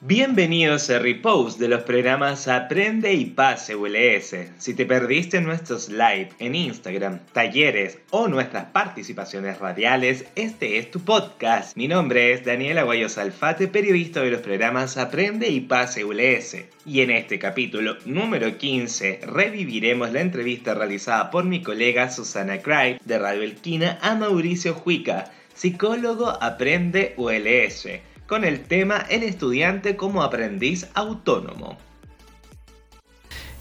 Bienvenidos a Repost de los programas Aprende y Pase ULS. Si te perdiste nuestros live en Instagram, talleres o nuestras participaciones radiales, este es tu podcast. Mi nombre es Daniela Guayos Alfate, periodista de los programas Aprende y Pase ULS. Y en este capítulo número 15 reviviremos la entrevista realizada por mi colega Susana Cry de Radio Elquina a Mauricio Juica, psicólogo Aprende ULS con el tema El estudiante como aprendiz autónomo.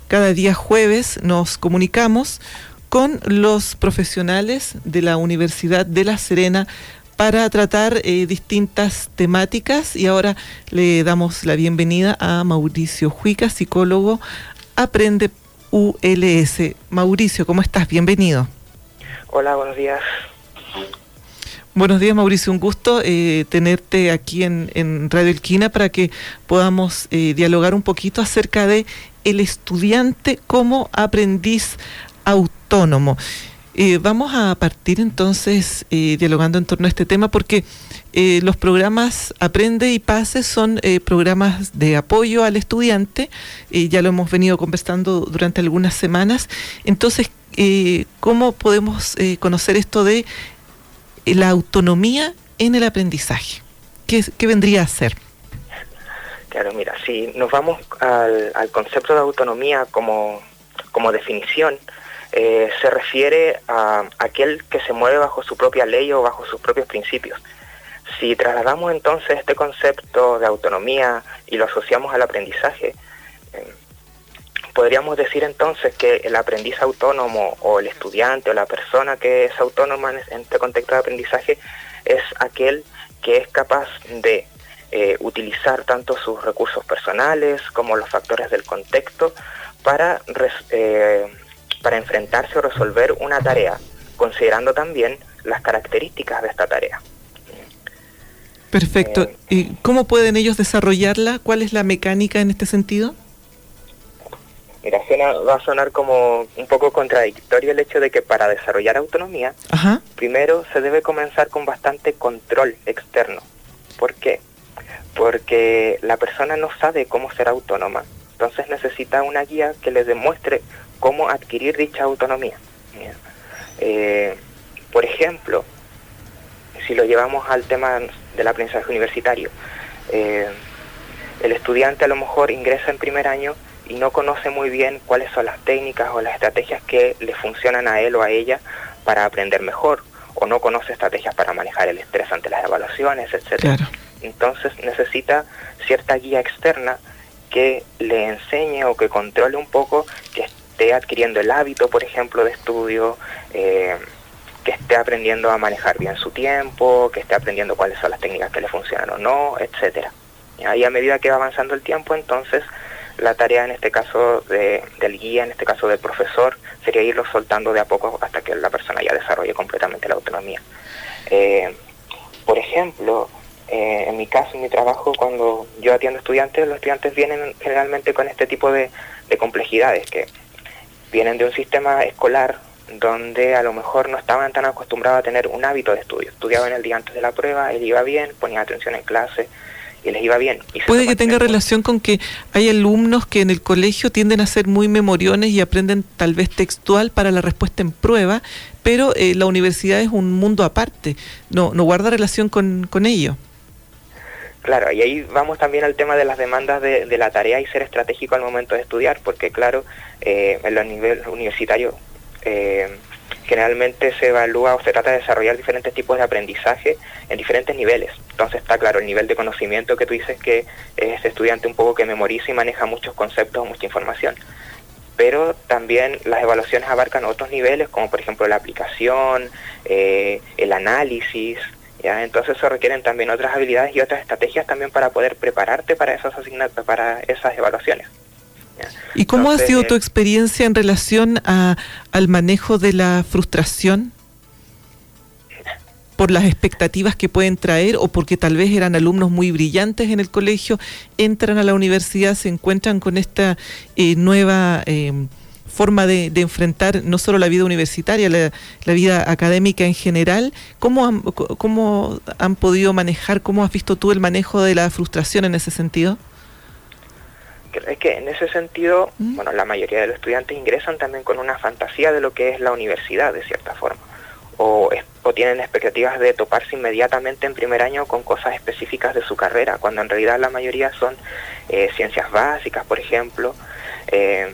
Cada día jueves nos comunicamos con los profesionales de la Universidad de La Serena para tratar eh, distintas temáticas y ahora le damos la bienvenida a Mauricio Juica, psicólogo Aprende ULS. Mauricio, ¿cómo estás? Bienvenido. Hola, buenos días. Buenos días, Mauricio. Un gusto eh, tenerte aquí en, Radio Elquina para que podamos eh, dialogar un poquito acerca de el estudiante como aprendiz autónomo. Eh, vamos a partir entonces dialogando en torno a este tema porque los programas Aprende y Pase son programas de apoyo al estudiante, ya lo hemos venido conversando durante algunas semanas. Entonces, ¿cómo podemos conocer esto de la autonomía en el aprendizaje. ¿Qué, vendría a ser? Claro, mira, si nos vamos al, concepto de autonomía como, definición, eh, se refiere a aquel que se mueve bajo su propia ley o bajo sus propios principios. Si trasladamos entonces este concepto de autonomía y lo asociamos al aprendizaje, podríamos decir entonces que el aprendiz autónomo o el estudiante o la persona que es autónoma en este contexto de aprendizaje es aquel que es capaz de eh, utilizar tanto sus recursos personales como los factores del contexto para, eh, para enfrentarse o resolver una tarea, considerando también las características de esta tarea. Perfecto. Eh, ¿Y cómo pueden ellos desarrollarla? ¿Cuál es la mecánica en este sentido? Mira, va a sonar como un poco contradictorio el hecho de que para desarrollar autonomía, primero se debe comenzar con bastante control externo. ¿Por qué? Porque la persona no sabe cómo ser autónoma, entonces necesita una guía que le demuestre cómo adquirir dicha autonomía. Eh, por ejemplo, si lo llevamos al tema del aprendizaje universitario, eh, el estudiante a lo mejor ingresa en primer año y no conoce muy bien cuáles son las técnicas o las estrategias que le funcionan a él o a ella para aprender mejor, o no conoce estrategias para manejar el estrés ante las evaluaciones, etc. Entonces necesita cierta guía externa que le enseñe o que controle un poco, que esté adquiriendo el hábito, por ejemplo, de estudio, eh, que esté aprendiendo a manejar bien su tiempo, que esté aprendiendo cuáles son las técnicas que le funcionan o no, etcétera. Y a medida que va avanzando el tiempo, entonces la tarea en este caso de, del guía, en este caso del profesor, sería irlo soltando de a poco hasta que la persona ya desarrolle completamente la autonomía. Eh, por ejemplo, eh, en mi caso, en mi trabajo, cuando yo atiendo estudiantes, los estudiantes vienen generalmente con este tipo de, de complejidades, que vienen de un sistema escolar donde a lo mejor no estaban tan acostumbrados a tener un hábito de estudio. Estudiaban el día antes de la prueba, él iba bien, ponía atención en clase, y les iba bien. Puede que tenga relación con que hay alumnos que en el colegio tienden a ser muy memoriones y aprenden tal vez textual para la respuesta en prueba, pero eh, la universidad es un mundo aparte, no, no guarda relación con, con ello. Claro, y ahí vamos también al tema de las demandas de, de la tarea y ser estratégico al momento de estudiar, porque claro, eh, en los niveles universitarios eh, generalmente se evalúa o se trata de desarrollar diferentes tipos de aprendizaje en diferentes niveles. Entonces está claro el nivel de conocimiento que tú dices que es estudiante un poco que memoriza y maneja muchos conceptos, mucha información. Pero también las evaluaciones abarcan otros niveles, como por ejemplo la aplicación, eh, el análisis. Entonces se requieren también otras habilidades y otras estrategias también para poder prepararte para esas para esas evaluaciones. ¿Y cómo ha sido tu experiencia en relación a, al manejo de la frustración? por las expectativas que pueden traer o porque tal vez eran alumnos muy brillantes en el colegio, entran a la universidad, se encuentran con esta eh, nueva eh, forma de, enfrentar no solo la vida universitaria, la, vida académica en general. ¿Cómo han, ¿Cómo han podido manejar, cómo has visto tú el manejo de la frustración en ese sentido? Es que en ese sentido, ¿Mm? bueno, la mayoría de los estudiantes ingresan también con una fantasía de lo que es la universidad, de cierta forma. O, o, tienen expectativas de toparse inmediatamente en primer año con cosas específicas de su carrera, cuando en realidad la mayoría son eh, ciencias básicas, por ejemplo. Eh,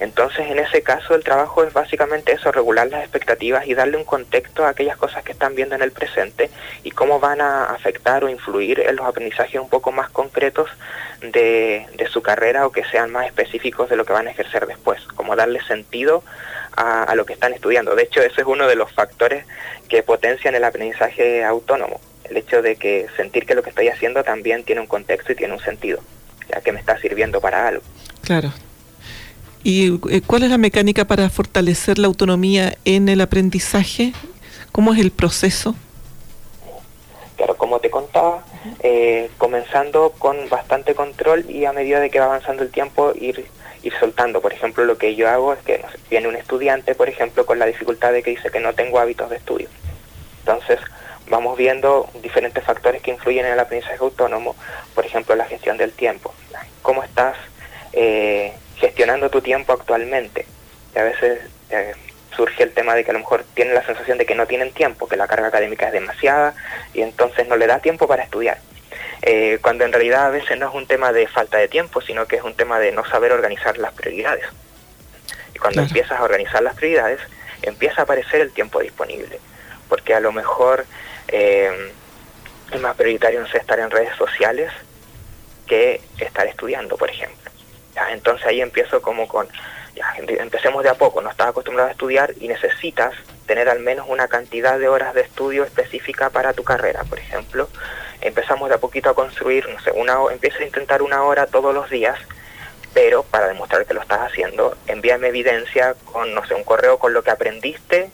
entonces, en ese caso, el trabajo es básicamente eso, regular las expectativas y darle un contexto a aquellas cosas que están viendo en el presente y cómo van a afectar o influir en los aprendizajes un poco más concretos de, su carrera o que sean más específicos de lo que van a ejercer después, como darle sentido a, a lo que están estudiando. De hecho, ese es uno de los factores que potencian el aprendizaje autónomo, el hecho de que sentir que lo que estoy haciendo también tiene un contexto y tiene un sentido, ya que me está sirviendo para algo. Claro, ¿Y eh, cuál es la mecánica para fortalecer la autonomía en el aprendizaje? ¿Cómo es el proceso? Claro, como te contaba, eh, comenzando con bastante control y a medida de que va avanzando el tiempo ir, ir soltando. Por ejemplo, lo que yo hago es que viene un estudiante, por ejemplo, con la dificultad de que dice que no tengo hábitos de estudio. Entonces, vamos viendo diferentes factores que influyen en el aprendizaje autónomo, por ejemplo, la gestión del tiempo. ¿Cómo estás? Eh, gestionando tu tiempo actualmente. Y a veces eh, surge el tema de que a lo mejor tienen la sensación de que no tienen tiempo, que la carga académica es demasiada y entonces no le da tiempo para estudiar. Eh, cuando en realidad a veces no es un tema de falta de tiempo, sino que es un tema de no saber organizar las prioridades. Y cuando empiezas a organizar las prioridades, empieza a aparecer el tiempo disponible, porque a lo mejor eh, es más prioritario no sé, estar en redes sociales que estar estudiando, por ejemplo entonces ahí empiezo como con, ya, empecemos de a poco, no estás acostumbrado a estudiar y necesitas tener al menos una cantidad de horas de estudio específica para tu carrera, por ejemplo. Empezamos de a poquito a construir, no sé, una, empieza a intentar una hora todos los días, pero para demostrar que lo estás haciendo, envíame evidencia con, no sé, un correo con lo que aprendiste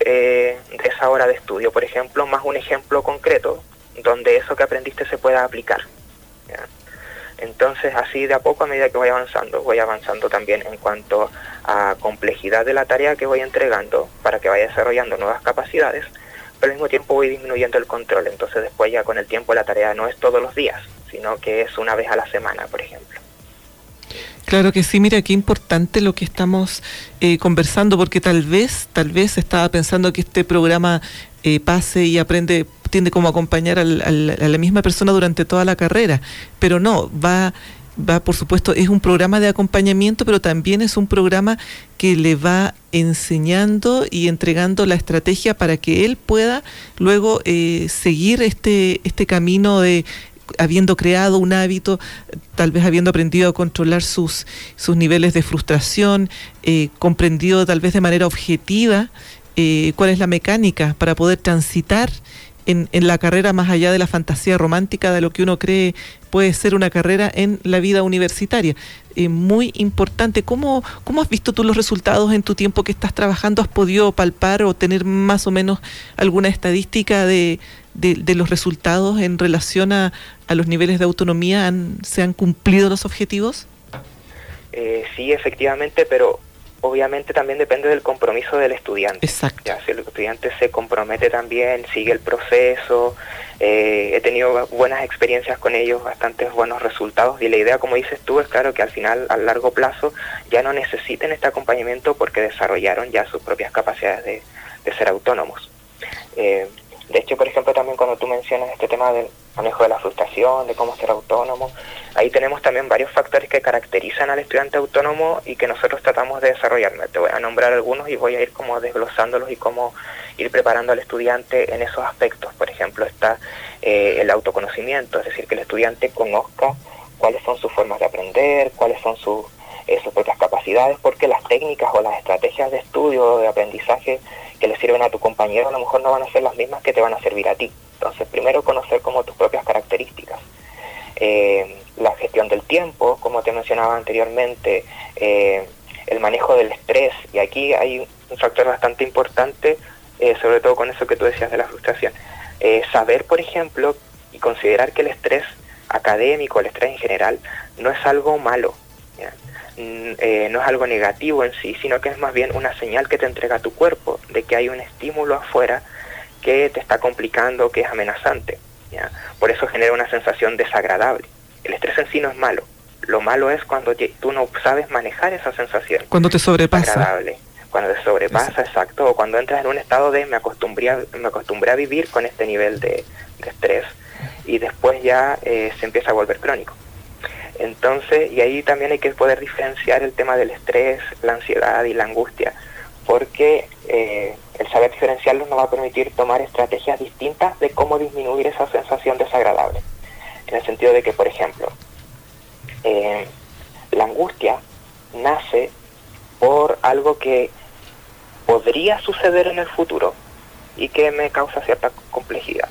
eh, de esa hora de estudio, por ejemplo, más un ejemplo concreto donde eso que aprendiste se pueda aplicar. Entonces, así de a poco, a medida que voy avanzando, voy avanzando también en cuanto a complejidad de la tarea que voy entregando para que vaya desarrollando nuevas capacidades, pero al mismo tiempo voy disminuyendo el control. Entonces, después ya con el tiempo la tarea no es todos los días, sino que es una vez a la semana, por ejemplo. Claro que sí, mira qué importante lo que estamos eh, conversando, porque tal vez, tal vez estaba pensando que este programa eh, pase y aprende tiende como acompañar a la misma persona durante toda la carrera, pero no, va va, por supuesto, es un programa de acompañamiento, pero también es un programa que le va enseñando y entregando la estrategia para que él pueda luego eh, seguir este, este camino de habiendo creado un hábito, tal vez habiendo aprendido a controlar sus, sus niveles de frustración, eh, comprendido tal vez de manera objetiva eh, cuál es la mecánica para poder transitar en, la carrera más allá de la fantasía romántica de lo que uno cree puede ser una carrera en la vida universitaria. Muy importante. ¿Cómo, ¿Cómo has visto tú los resultados en tu tiempo que estás trabajando? ¿Has podido palpar o tener más o menos alguna estadística de, de, los resultados en relación a, a, los niveles de autonomía? ¿Se han cumplido los objetivos? Eh, sí, efectivamente, pero obviamente también depende del compromiso del estudiante. Exacto. Ya, si el estudiante se compromete también, sigue el proceso, eh, he tenido buenas experiencias con ellos, bastantes buenos resultados y la idea, como dices tú, es claro que al final, a largo plazo, ya no necesiten este acompañamiento porque desarrollaron ya sus propias capacidades de, de ser autónomos. Eh, de hecho, por ejemplo, también cuando tú mencionas este tema del manejo de la frustración, de cómo ser autónomo, ahí tenemos también varios factores que caracterizan al estudiante autónomo y que nosotros tratamos de desarrollar. Te voy a nombrar algunos y voy a ir como desglosándolos y cómo ir preparando al estudiante en esos aspectos. Por ejemplo, está eh, el autoconocimiento, es decir, que el estudiante conozca cuáles son sus formas de aprender, cuáles son sus sus propias capacidades, porque las técnicas o las estrategias de estudio o de aprendizaje que le sirven a tu compañero a lo mejor no van a ser las mismas que te van a servir a ti. Entonces, primero conocer como tus propias características. Eh, la gestión del tiempo, como te mencionaba anteriormente, eh, el manejo del estrés, y aquí hay un factor bastante importante, eh, sobre todo con eso que tú decías de la frustración. saber, por ejemplo, y considerar que el estrés académico, el estrés en general, no es algo malo eh, no es algo negativo en sí, sino que es más bien una señal que te entrega tu cuerpo de que hay un estímulo afuera que te está complicando, que es amenazante. ¿ya? Por eso genera una sensación desagradable. El estrés en sí no es malo. Lo malo es cuando tú no sabes manejar esa sensación. Cuando te sobrepasa. Agradable. Cuando te sobrepasa, exacto. O cuando entras en un estado de me acostumbré a, me acostumbré a vivir con este nivel de, estrés y después ya eh, se empieza a volver crónico. Entonces, y ahí también hay que poder diferenciar el tema del estrés, la ansiedad y la angustia, porque eh, el saber diferenciarlos nos va a permitir tomar estrategias distintas de cómo disminuir esa sensación desagradable. En el sentido de que, por ejemplo, eh, la angustia nace por algo que podría suceder en el futuro y que me causa cierta complejidad.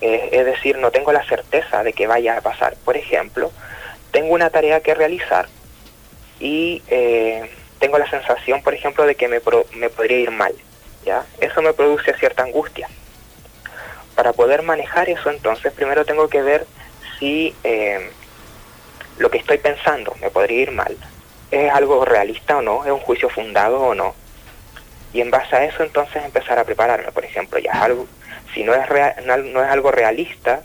es decir, no tengo la certeza de que vaya a pasar. Por ejemplo, tengo una tarea que realizar y eh, tengo la sensación, por ejemplo, de que me, me podría ir mal. ¿ya? Eso me produce cierta angustia. Para poder manejar eso, entonces, primero tengo que ver si eh, lo que estoy pensando me podría ir mal es algo realista o no, es un juicio fundado o no. Y en base a eso entonces empezar a prepararme, por ejemplo, ya es algo, si no es, real, no, es algo realista,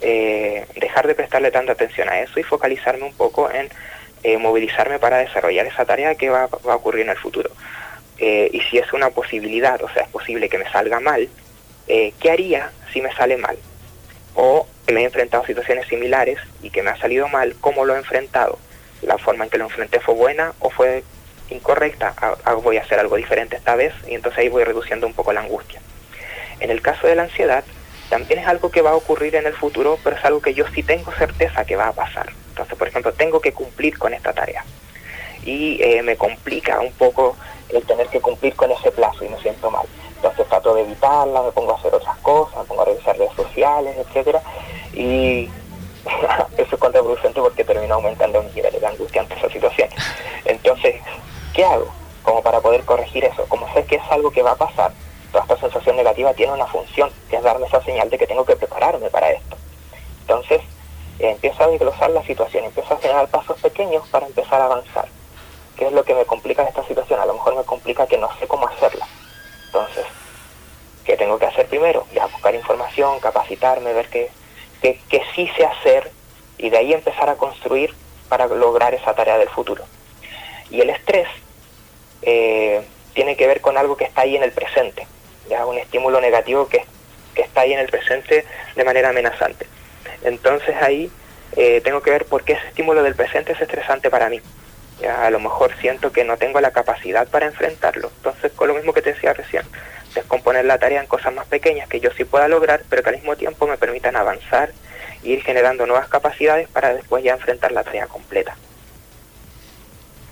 eh, dejar de prestarle tanta atención a eso y focalizarme un poco en eh, movilizarme para desarrollar esa tarea que va, a ocurrir en el futuro. Eh, y si es una posibilidad, o sea, es posible que me salga mal, ¿qué haría si me sale mal? O me he enfrentado a situaciones similares y que me ha salido mal, ¿cómo lo he enfrentado? ¿La forma en que lo enfrenté fue buena o fue incorrecta? Ah, ah, voy a hacer algo diferente esta vez y entonces ahí voy reduciendo un poco la angustia. En el caso de la ansiedad, también es algo que va a ocurrir en el futuro, pero es algo que yo sí tengo certeza que va a pasar. Entonces, por ejemplo, tengo que cumplir con esta tarea. Y eh, me complica un poco el tener que cumplir con ese plazo y me siento mal. Entonces trato de evitarla, me pongo a hacer otras cosas, me pongo a revisar redes sociales, etcétera, y eso es contraproducente porque termina aumentando mi nivel de angustia ante esa situación. Entonces, ¿qué hago? Como para poder corregir eso. Como sé que es algo que va a pasar, toda esta sensación negativa tiene una función, que es darme esa señal de que tengo que prepararme para esto. Entonces, empiezo a desglosar la situación, empiezo a generar pasos pequeños para empezar a avanzar. ¿Qué es lo que me complica esta situación? A lo mejor me complica que no sé cómo hacerla. Entonces, ¿qué tengo que hacer primero? Ya buscar información, capacitarme, ver qué, que, sí sé hacer y de ahí empezar a construir para lograr esa tarea del futuro. Y el estrés eh, tiene que ver con algo que está ahí en el presente, ya un estímulo negativo que, está ahí en el presente de manera amenazante. Entonces ahí eh, tengo que ver por qué ese estímulo del presente es estresante para mí. Ya, a lo mejor siento que no tengo la capacidad para enfrentarlo. Entonces, con lo mismo que te decía recién, descomponer la tarea en cosas más pequeñas que yo sí pueda lograr, pero que al mismo tiempo me permitan avanzar e ir generando nuevas capacidades para después ya enfrentar la tarea completa.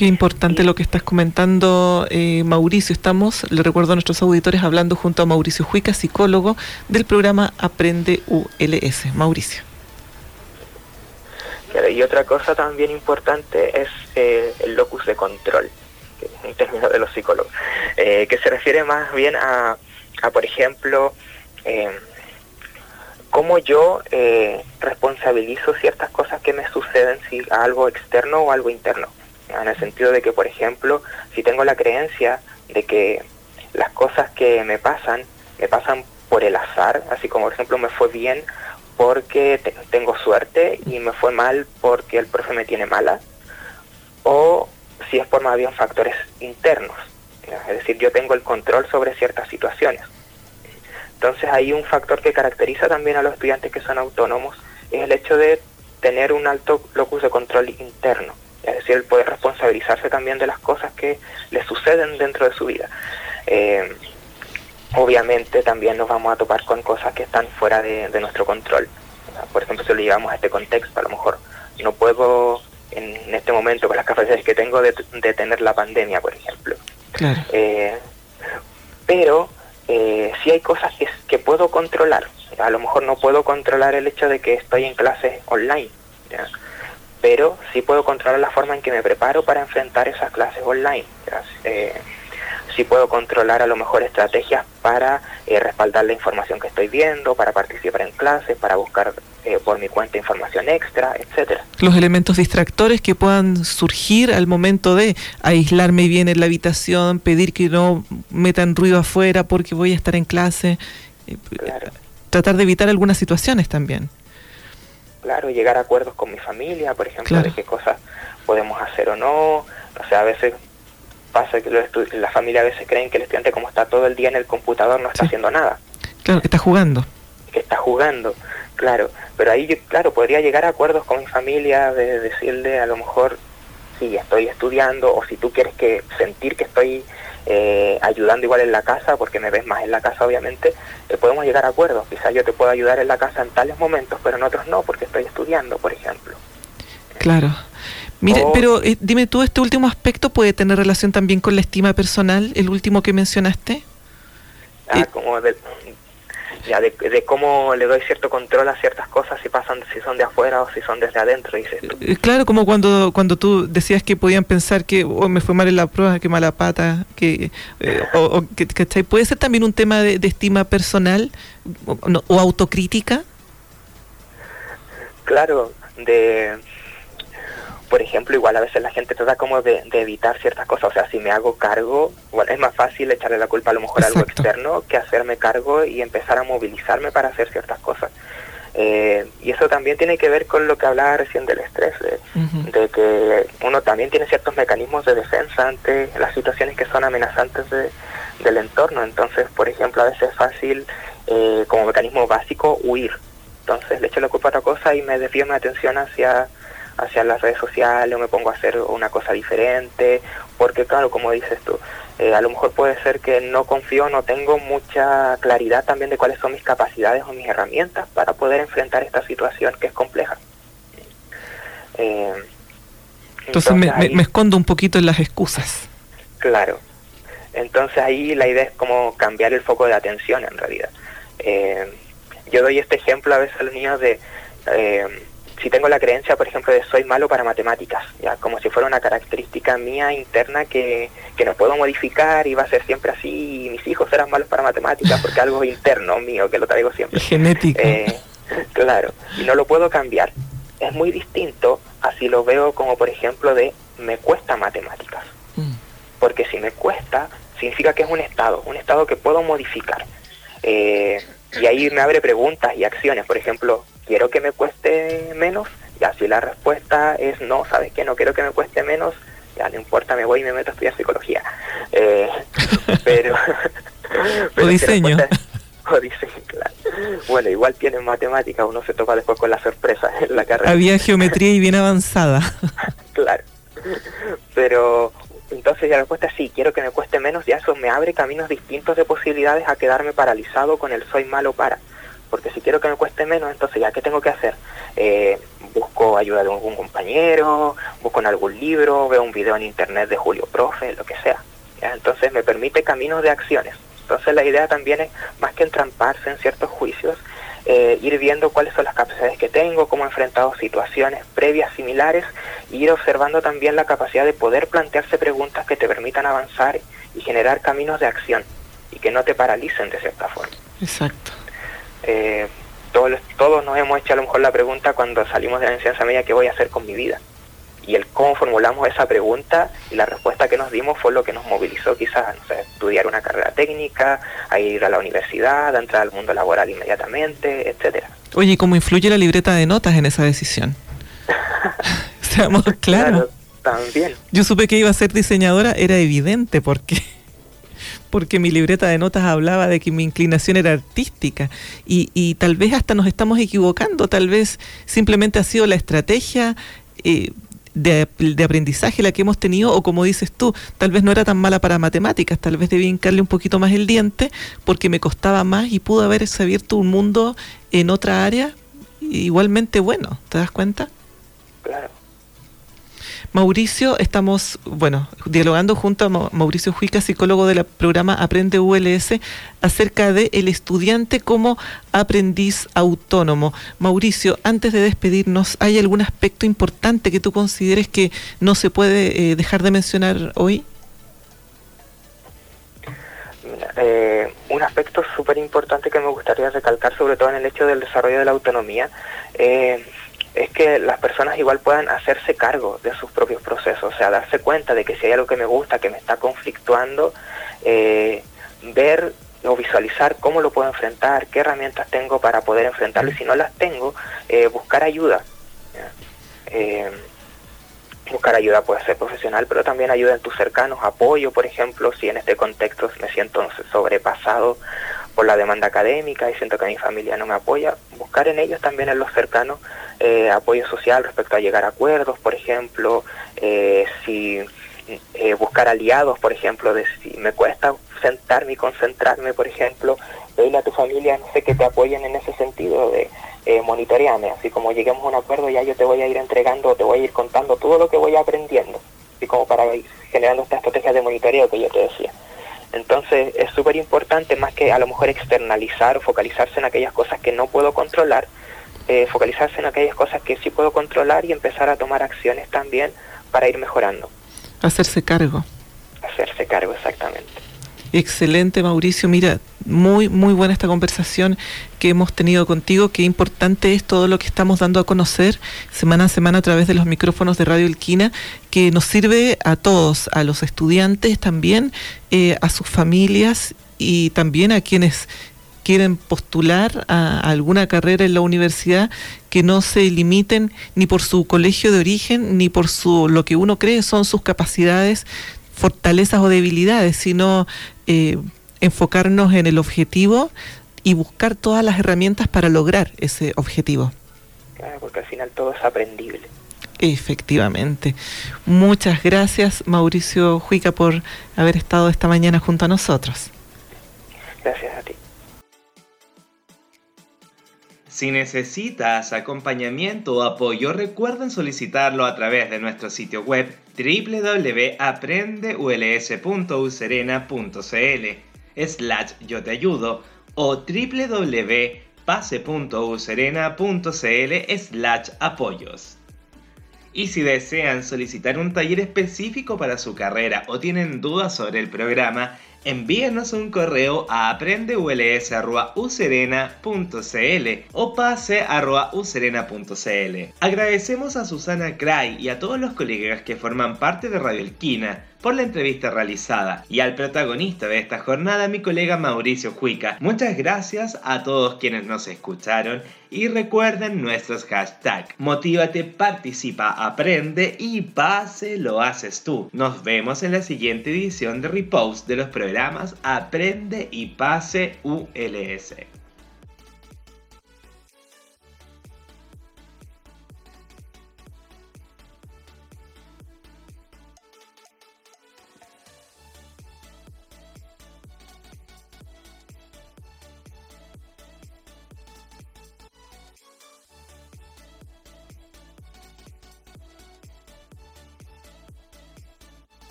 Qué importante lo que estás comentando, eh, Mauricio. Estamos, le recuerdo a nuestros auditores, hablando junto a Mauricio Juica, psicólogo del programa Aprende ULS. Mauricio. y otra cosa también importante es eh, el locus de control en términos de los psicólogos, eh, que se refiere más bien a, por ejemplo, eh, cómo yo responsabilizo ciertas cosas que me suceden, si a algo externo o algo interno. En el sentido de que, por ejemplo, si tengo la creencia de que las cosas que me pasan, me pasan por el azar, así como por ejemplo me fue bien porque tengo suerte y me fue mal porque el profe me tiene mala, o si es por más bien factores internos. Es decir, yo tengo el control sobre ciertas situaciones. Entonces hay un factor que caracteriza también a los estudiantes que son autónomos, es el hecho de tener un alto locus de control interno. Es decir, el poder responsabilizarse también de las cosas que le suceden dentro de su vida. Eh, obviamente también nos vamos a topar con cosas que están fuera de, de nuestro control. Por ejemplo, si lo llevamos a este contexto, a lo mejor no puedo en este momento con las capacidades que tengo de, tener la pandemia, por ejemplo. Eh, pero eh, sí hay cosas que, que, puedo controlar. A lo mejor no puedo controlar el hecho de que estoy en clases online, pero sí puedo controlar la forma en que me preparo para enfrentar esas clases online. Eh, sí puedo controlar a lo mejor estrategias para eh, respaldar la información que estoy viendo, para participar en clases, para buscar eh, por mi cuenta información extra, etcétera. Los elementos distractores que puedan surgir al momento de aislarme bien en la habitación, pedir que no metan ruido afuera porque voy a estar en clase, eh, tratar de evitar algunas situaciones también. Claro, llegar a acuerdos con mi familia, por ejemplo, de qué cosas podemos hacer o no. O sea, a veces pasa que la familia a veces creen que el estudiante como está todo el día en el computador no está haciendo nada. Claro, que está jugando. Que está jugando, claro. Pero ahí, claro, podría llegar a acuerdos con mi familia de decirle a lo mejor, si estoy estudiando o si tú quieres que sentir que estoy eh, ayudando igual en la casa, porque me ves más en la casa obviamente, eh, podemos llegar a acuerdos. Quizás yo te puedo ayudar en la casa en tales momentos, pero en otros no, porque estoy estudiando, por ejemplo. Claro. Mire, pero eh, dime tú, ¿este último aspecto puede tener relación también con la estima personal, el último que mencionaste? Ah, como de, ya de, cómo le doy cierto control a ciertas cosas, si pasan, si son de afuera o si son desde adentro, dices tú. Eh, claro, como cuando cuando tú decías que podían pensar que oh, me fue mal en la prueba, que mala pata, que, eh, o, que, puede ser también un tema de, estima personal o autocrítica. Claro, de por ejemplo, igual a veces la gente trata como de, evitar ciertas cosas. O sea, si me hago cargo, bueno, es más fácil echarle la culpa a lo mejor a algo externo que hacerme cargo y empezar a movilizarme para hacer ciertas cosas. Eh, y eso también tiene que ver con lo que hablaba recién del estrés, de, que uno también tiene ciertos mecanismos de defensa ante las situaciones que son amenazantes del entorno. Entonces, por ejemplo, a veces es fácil, eh, como mecanismo básico, huir. Entonces le echo la culpa a otra cosa y me desvío mi atención hacia hacia las redes sociales o me pongo a hacer una cosa diferente, porque claro, como dices tú, eh, a lo mejor puede ser que no confío, no tengo mucha claridad también de cuáles son mis capacidades o mis herramientas para poder enfrentar esta situación que es compleja. Eh, entonces, me, escondo un poquito en las excusas. Claro. Entonces ahí la idea es como cambiar el foco de atención en realidad. Eh, yo doy este ejemplo a veces a los niños de si tengo la creencia, por ejemplo, de soy malo para matemáticas, ya como si fuera una característica mía interna que, que no puedo modificar y va a ser siempre así, y mis hijos eran malos para matemáticas porque algo interno mío que lo traigo siempre. Genética. Eh, claro, y no lo puedo cambiar. Es muy distinto así lo veo como, por ejemplo, de me cuesta matemáticas. Mm. Porque si me cuesta, significa que es un estado, un estado que puedo modificar. Eh, y ahí me abre preguntas y acciones. Por ejemplo, quiero que me cueste menos, ya si la respuesta es no, sabes que no quiero que me cueste menos, ya no importa, me voy y me meto a estudiar psicología. Eh, pero, o diseño. o diseño, claro. Bueno, igual tienen matemática, uno se topa después con la sorpresa en la carrera. Había geometría y bien avanzada. claro. Pero entonces la respuesta es sí, quiero que me cueste menos, ya eso me abre caminos distintos de posibilidades a quedarme paralizado con el soy malo para porque si quiero que me cueste menos, entonces ya, ¿qué tengo que hacer? Eh, busco ayuda de algún compañero, busco en algún libro, veo un video en internet de Julio Profe, lo que sea. Entonces me permite caminos de acciones. Entonces la idea también es, más que entramparse en ciertos juicios, eh, ir viendo cuáles son las capacidades que tengo, cómo he enfrentado situaciones previas similares, e ir observando también la capacidad de poder plantearse preguntas que te permitan avanzar y generar caminos de acción y que no te paralicen de cierta forma. Exacto eh, todos, todos nos hemos hecho a lo mejor la pregunta cuando salimos de la enseñanza media, ¿qué voy a hacer con mi vida? Y el cómo formulamos esa pregunta y la respuesta que nos dimos fue lo que nos movilizó quizás a estudiar una carrera técnica, a ir a la universidad, a entrar al mundo laboral inmediatamente, etcétera. Oye, ¿y cómo influye la libreta de notas en esa decisión? Seamos claros. Claro, también. Yo supe que iba a ser diseñadora, era evidente porque porque mi libreta de notas hablaba de que mi inclinación era artística y, y tal vez hasta nos estamos equivocando, tal vez simplemente ha sido la estrategia eh, de, aprendizaje la que hemos tenido o como dices tú, tal vez no era tan mala para matemáticas, tal vez debía hincarle un poquito más el diente porque me costaba más y pudo haberse abierto un mundo en otra área igualmente bueno, ¿te das cuenta? Claro. Mauricio, estamos, bueno, dialogando junto a Mauricio Juica, psicólogo del programa Aprende ULS, acerca de el estudiante como aprendiz autónomo. Mauricio, antes de despedirnos, ¿hay algún aspecto importante que tú consideres que no se puede eh, dejar de mencionar hoy? eh, un aspecto súper importante que me gustaría recalcar, sobre todo en el hecho del desarrollo de la autonomía, eh, es que las personas igual puedan hacerse cargo de sus propios procesos, o sea, darse cuenta de que si hay algo que me gusta, que me está conflictuando, eh, ver o visualizar cómo lo puedo enfrentar, qué herramientas tengo para poder enfrentarlo y si no las tengo, eh, buscar ayuda. Eh, buscar ayuda puede ser profesional, pero también ayuda en tus cercanos, apoyo, por ejemplo, si en este contexto me siento sobrepasado por la demanda académica y siento que mi familia no me apoya, buscar en ellos también en los cercanos eh, apoyo social respecto a llegar a acuerdos, por ejemplo, eh, si eh, buscar aliados, por ejemplo, de si me cuesta sentarme y concentrarme, por ejemplo, pedirle a tu familia, no sé, que te apoyen en ese sentido de eh, monitorearme, así como lleguemos a un acuerdo, ya yo te voy a ir entregando, te voy a ir contando todo lo que voy aprendiendo, así como para ir generando esta estrategia de monitoreo que yo te decía. Entonces es súper importante más que a lo mejor externalizar o focalizarse en aquellas cosas que no puedo controlar, eh, focalizarse en aquellas cosas que sí puedo controlar y empezar a tomar acciones también para ir mejorando. Hacerse cargo. Hacerse cargo, exactamente. Excelente, Mauricio. Mira, muy, muy buena esta conversación que hemos tenido contigo. Qué importante es todo lo que estamos dando a conocer semana a semana a través de los micrófonos de Radio Elquina, que nos sirve a todos, a los estudiantes también, eh, a sus familias y también a quienes quieren postular a alguna carrera en la universidad que no se limiten ni por su colegio de origen ni por su lo que uno cree son sus capacidades fortalezas o debilidades, sino eh, enfocarnos en el objetivo y buscar todas las herramientas para lograr ese objetivo. Claro, porque al final todo es aprendible. Efectivamente. Muchas gracias, Mauricio Juica, por haber estado esta mañana junto a nosotros. Gracias a ti. Si necesitas acompañamiento o apoyo, recuerden solicitarlo a través de nuestro sitio web www.aprendeuls.userena.cl slash yo te ayudo o www.pase.userena.cl slash apoyos. Y si desean solicitar un taller específico para su carrera o tienen dudas sobre el programa, envíenos un correo a aprendeuls.userena.cl o pase.userena.cl. Agradecemos a Susana Cray y a todos los colegas que forman parte de Radio Elquina por la entrevista realizada y al protagonista de esta jornada, mi colega Mauricio Juica. Muchas gracias a todos quienes nos escucharon y recuerden nuestros hashtags. Motívate, participa, aprende y pase lo haces tú. Nos vemos en la siguiente edición de Repost de los programas Aprende y Pase ULS.